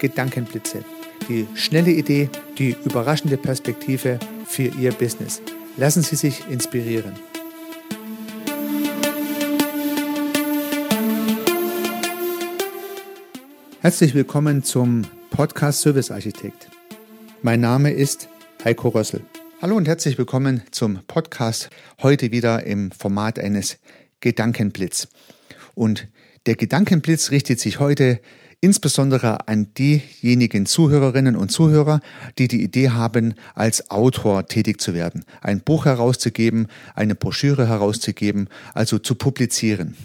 Gedankenblitze. Die schnelle Idee, die überraschende Perspektive für Ihr Business. Lassen Sie sich inspirieren. Herzlich willkommen zum Podcast Service Architekt. Mein Name ist Heiko Rössel. Hallo und herzlich willkommen zum Podcast heute wieder im Format eines Gedankenblitz. Und der Gedankenblitz richtet sich heute insbesondere an diejenigen Zuhörerinnen und Zuhörer, die die Idee haben, als Autor tätig zu werden, ein Buch herauszugeben, eine Broschüre herauszugeben, also zu publizieren.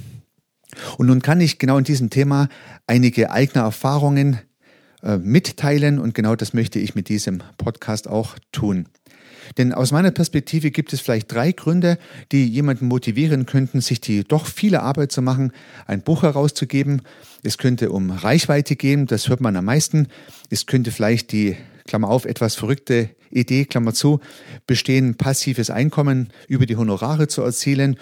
Und nun kann ich genau in diesem Thema einige eigene Erfahrungen äh, mitteilen und genau das möchte ich mit diesem Podcast auch tun. Denn aus meiner Perspektive gibt es vielleicht drei Gründe, die jemanden motivieren könnten, sich die doch viele Arbeit zu machen, ein Buch herauszugeben. Es könnte um Reichweite gehen, das hört man am meisten. Es könnte vielleicht die, Klammer auf, etwas verrückte Idee, Klammer zu, bestehen, passives Einkommen über die Honorare zu erzielen.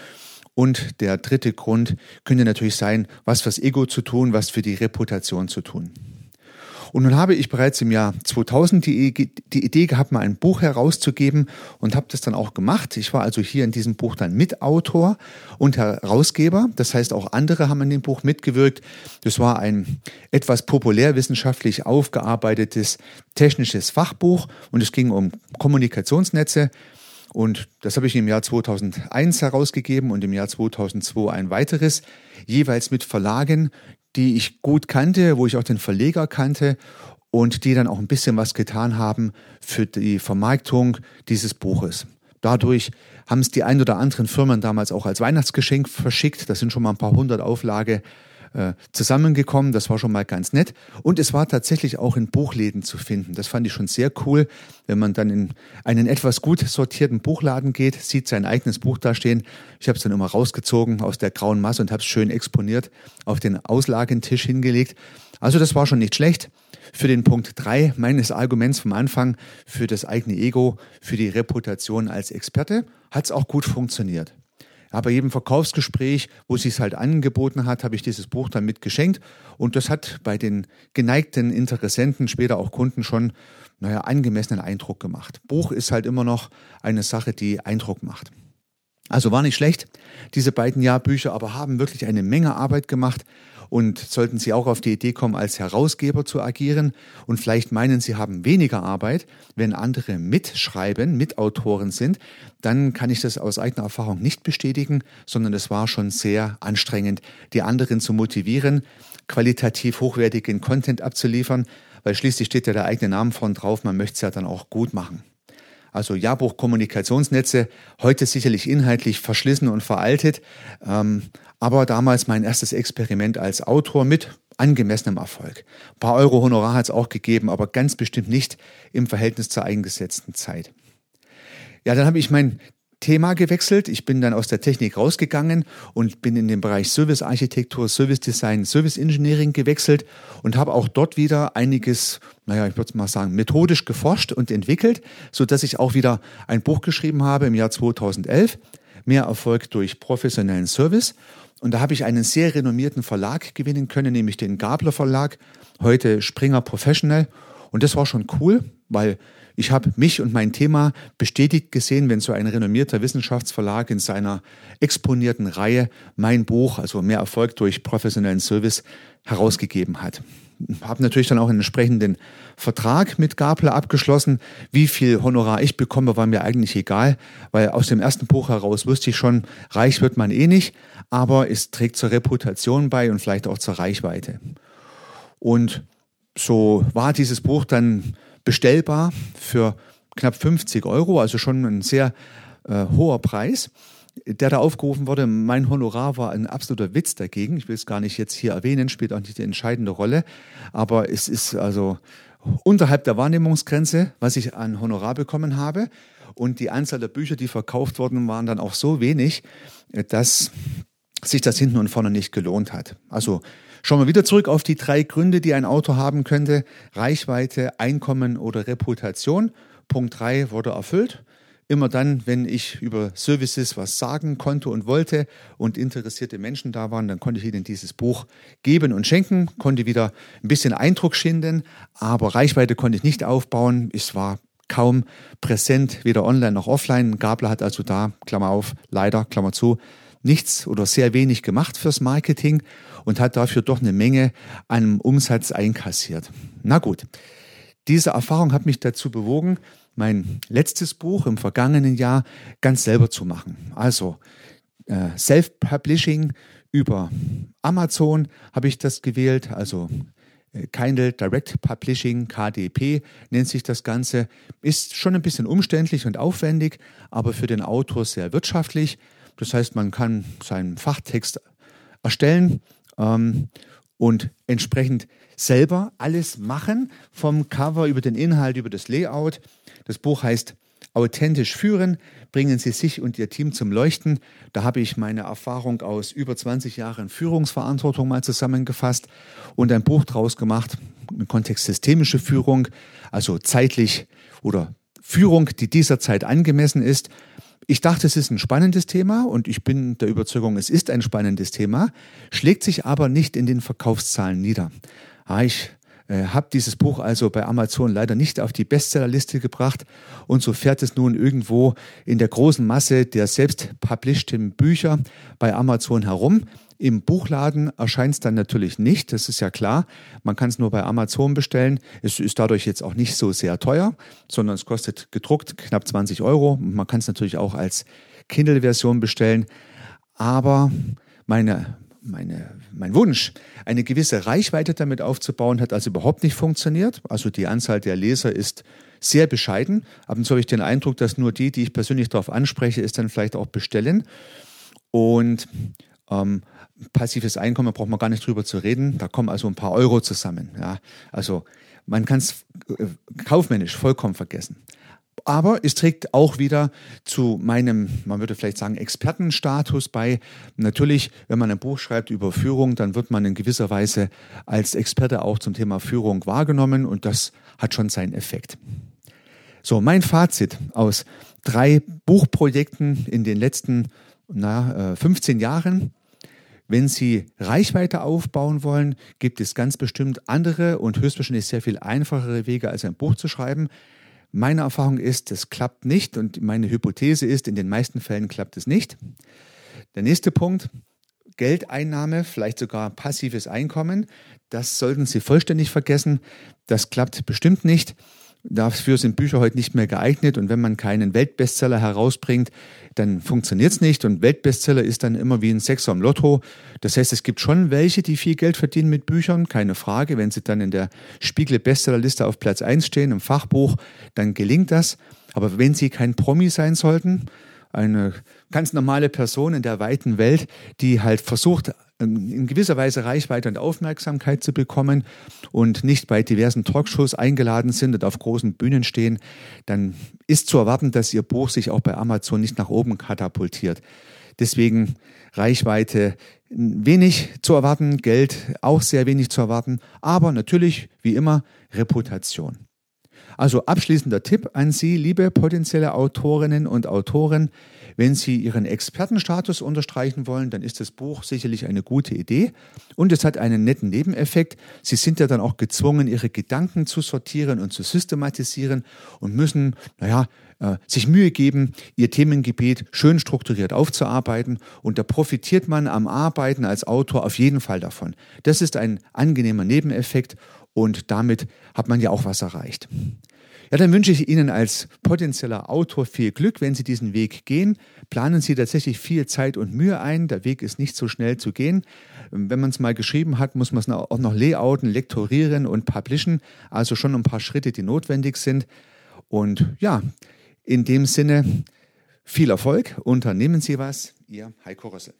Und der dritte Grund könnte natürlich sein, was fürs Ego zu tun, was für die Reputation zu tun. Und nun habe ich bereits im Jahr 2000 die, die Idee gehabt, mal ein Buch herauszugeben und habe das dann auch gemacht. Ich war also hier in diesem Buch dann Mitautor und Herausgeber. Das heißt, auch andere haben an dem Buch mitgewirkt. Das war ein etwas populärwissenschaftlich aufgearbeitetes technisches Fachbuch und es ging um Kommunikationsnetze. Und das habe ich im Jahr 2001 herausgegeben und im Jahr 2002 ein weiteres, jeweils mit Verlagen, die ich gut kannte, wo ich auch den Verleger kannte und die dann auch ein bisschen was getan haben für die Vermarktung dieses Buches. Dadurch haben es die ein oder anderen Firmen damals auch als Weihnachtsgeschenk verschickt. Das sind schon mal ein paar hundert Auflage äh, zusammengekommen. Das war schon mal ganz nett. Und es war tatsächlich auch in Buchläden zu finden. Das fand ich schon sehr cool, wenn man dann in einen etwas gut sortierten Buchladen geht, sieht sein eigenes Buch da stehen. Ich habe es dann immer rausgezogen aus der grauen Masse und habe es schön exponiert auf den Auslagentisch hingelegt. Also das war schon nicht schlecht. Für den Punkt drei meines Arguments vom Anfang, für das eigene Ego, für die Reputation als Experte, hat es auch gut funktioniert. Ja, bei jedem Verkaufsgespräch, wo es sich halt angeboten hat, habe ich dieses Buch dann mitgeschenkt. Und das hat bei den geneigten Interessenten, später auch Kunden schon, naja, angemessenen Eindruck gemacht. Buch ist halt immer noch eine Sache, die Eindruck macht. Also war nicht schlecht, diese beiden Jahrbücher, aber haben wirklich eine Menge Arbeit gemacht. Und sollten Sie auch auf die Idee kommen, als Herausgeber zu agieren und vielleicht meinen, Sie haben weniger Arbeit, wenn andere mitschreiben, Mitautoren sind, dann kann ich das aus eigener Erfahrung nicht bestätigen, sondern es war schon sehr anstrengend, die anderen zu motivieren, qualitativ hochwertigen Content abzuliefern, weil schließlich steht ja der eigene Name vorn drauf, man möchte es ja dann auch gut machen also Jahrbuch Kommunikationsnetze, heute sicherlich inhaltlich verschlissen und veraltet, ähm, aber damals mein erstes Experiment als Autor mit angemessenem Erfolg. Ein paar Euro Honorar hat es auch gegeben, aber ganz bestimmt nicht im Verhältnis zur eingesetzten Zeit. Ja, dann habe ich mein Thema gewechselt. Ich bin dann aus der Technik rausgegangen und bin in den Bereich Service Architektur, Service Design, Service Engineering gewechselt und habe auch dort wieder einiges, naja, ich würde mal sagen, methodisch geforscht und entwickelt, so dass ich auch wieder ein Buch geschrieben habe im Jahr 2011. Mehr Erfolg durch professionellen Service. Und da habe ich einen sehr renommierten Verlag gewinnen können, nämlich den Gabler Verlag, heute Springer Professional. Und das war schon cool, weil ich habe mich und mein Thema bestätigt gesehen, wenn so ein renommierter Wissenschaftsverlag in seiner exponierten Reihe mein Buch, also mehr Erfolg durch professionellen Service, herausgegeben hat. Habe natürlich dann auch einen entsprechenden Vertrag mit Gabler abgeschlossen. Wie viel Honorar ich bekomme, war mir eigentlich egal, weil aus dem ersten Buch heraus wusste ich schon, reich wird man eh nicht, aber es trägt zur Reputation bei und vielleicht auch zur Reichweite. Und so war dieses Buch dann bestellbar für knapp 50 Euro, also schon ein sehr äh, hoher Preis, der da aufgerufen wurde. Mein Honorar war ein absoluter Witz dagegen. Ich will es gar nicht jetzt hier erwähnen, spielt auch nicht die entscheidende Rolle, aber es ist also unterhalb der Wahrnehmungsgrenze, was ich an Honorar bekommen habe. Und die Anzahl der Bücher, die verkauft wurden, waren dann auch so wenig, dass sich das hinten und vorne nicht gelohnt hat. Also Schauen wir wieder zurück auf die drei Gründe, die ein Auto haben könnte. Reichweite, Einkommen oder Reputation. Punkt drei wurde erfüllt. immer dann, wenn ich über Services was sagen konnte und wollte und interessierte Menschen da waren, dann konnte ich ihnen dieses Buch geben und schenken, konnte wieder ein bisschen Eindruck schinden, aber Reichweite konnte ich nicht aufbauen. Es war kaum präsent, weder online noch offline. Gabler hat also da, Klammer auf, leider, Klammer zu, nichts oder sehr wenig gemacht fürs Marketing und hat dafür doch eine Menge an Umsatz einkassiert. Na gut, diese Erfahrung hat mich dazu bewogen, mein letztes Buch im vergangenen Jahr ganz selber zu machen. Also äh, Self-Publishing über Amazon habe ich das gewählt, also äh, Kindle Direct Publishing, KDP nennt sich das Ganze. Ist schon ein bisschen umständlich und aufwendig, aber für den Autor sehr wirtschaftlich. Das heißt, man kann seinen Fachtext erstellen ähm, und entsprechend selber alles machen, vom Cover über den Inhalt, über das Layout. Das Buch heißt Authentisch führen, bringen Sie sich und Ihr Team zum Leuchten. Da habe ich meine Erfahrung aus über 20 Jahren Führungsverantwortung mal zusammengefasst und ein Buch draus gemacht im Kontext systemische Führung, also zeitlich oder Führung, die dieser Zeit angemessen ist. Ich dachte, es ist ein spannendes Thema und ich bin der Überzeugung, es ist ein spannendes Thema, schlägt sich aber nicht in den Verkaufszahlen nieder. Ah, ich äh, habe dieses Buch also bei Amazon leider nicht auf die Bestsellerliste gebracht und so fährt es nun irgendwo in der großen Masse der selbst publishten Bücher bei Amazon herum. Im Buchladen erscheint es dann natürlich nicht, das ist ja klar. Man kann es nur bei Amazon bestellen. Es ist dadurch jetzt auch nicht so sehr teuer, sondern es kostet gedruckt knapp 20 Euro. Man kann es natürlich auch als Kindle-Version bestellen. Aber meine meine, mein Wunsch, eine gewisse Reichweite damit aufzubauen, hat also überhaupt nicht funktioniert. Also die Anzahl der Leser ist sehr bescheiden. Ab und zu habe ich den Eindruck, dass nur die, die ich persönlich darauf anspreche, es dann vielleicht auch bestellen. Und ähm, passives Einkommen braucht man gar nicht drüber zu reden. Da kommen also ein paar Euro zusammen. Ja. Also man kann es äh, kaufmännisch vollkommen vergessen. Aber es trägt auch wieder zu meinem, man würde vielleicht sagen, Expertenstatus bei. Natürlich, wenn man ein Buch schreibt über Führung, dann wird man in gewisser Weise als Experte auch zum Thema Führung wahrgenommen und das hat schon seinen Effekt. So, mein Fazit aus drei Buchprojekten in den letzten na, 15 äh, Jahren. Wenn Sie Reichweite aufbauen wollen, gibt es ganz bestimmt andere und höchstwahrscheinlich sehr viel einfachere Wege, als ein Buch zu schreiben. Meine Erfahrung ist, es klappt nicht und meine Hypothese ist, in den meisten Fällen klappt es nicht. Der nächste Punkt, Geldeinnahme, vielleicht sogar passives Einkommen, das sollten Sie vollständig vergessen. Das klappt bestimmt nicht. Dafür sind Bücher heute nicht mehr geeignet und wenn man keinen Weltbestseller herausbringt, dann funktioniert es nicht und Weltbestseller ist dann immer wie ein Sechser im Lotto. Das heißt, es gibt schon welche, die viel Geld verdienen mit Büchern, keine Frage. Wenn sie dann in der Spiegel Bestsellerliste auf Platz 1 stehen, im Fachbuch, dann gelingt das. Aber wenn sie kein Promi sein sollten, eine ganz normale Person in der weiten Welt, die halt versucht, in gewisser Weise Reichweite und Aufmerksamkeit zu bekommen und nicht bei diversen Talkshows eingeladen sind und auf großen Bühnen stehen, dann ist zu erwarten, dass Ihr Buch sich auch bei Amazon nicht nach oben katapultiert. Deswegen Reichweite wenig zu erwarten, Geld auch sehr wenig zu erwarten, aber natürlich, wie immer, Reputation. Also abschließender Tipp an Sie, liebe potenzielle Autorinnen und Autoren, wenn Sie Ihren Expertenstatus unterstreichen wollen, dann ist das Buch sicherlich eine gute Idee. Und es hat einen netten Nebeneffekt. Sie sind ja dann auch gezwungen, Ihre Gedanken zu sortieren und zu systematisieren und müssen, naja, äh, sich Mühe geben, Ihr Themengebiet schön strukturiert aufzuarbeiten. Und da profitiert man am Arbeiten als Autor auf jeden Fall davon. Das ist ein angenehmer Nebeneffekt und damit hat man ja auch was erreicht. Ja, dann wünsche ich Ihnen als potenzieller Autor viel Glück, wenn Sie diesen Weg gehen. Planen Sie tatsächlich viel Zeit und Mühe ein. Der Weg ist nicht so schnell zu gehen. Wenn man es mal geschrieben hat, muss man es auch noch layouten, lektorieren und publishen. Also schon ein paar Schritte, die notwendig sind. Und ja, in dem Sinne viel Erfolg. Unternehmen Sie was. Ihr Heiko Rössel.